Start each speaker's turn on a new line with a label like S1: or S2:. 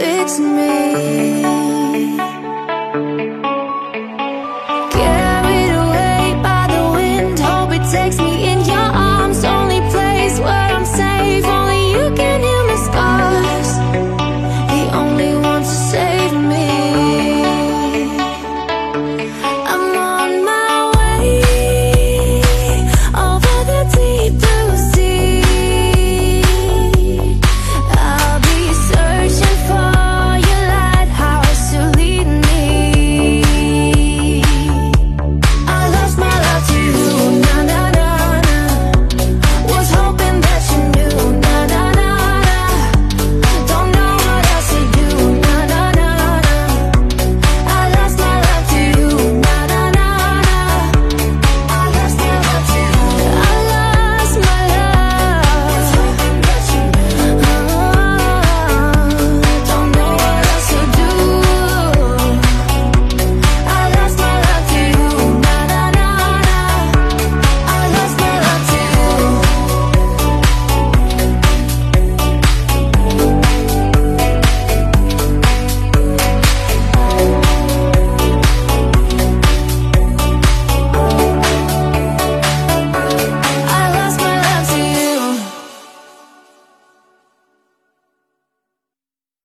S1: fix me.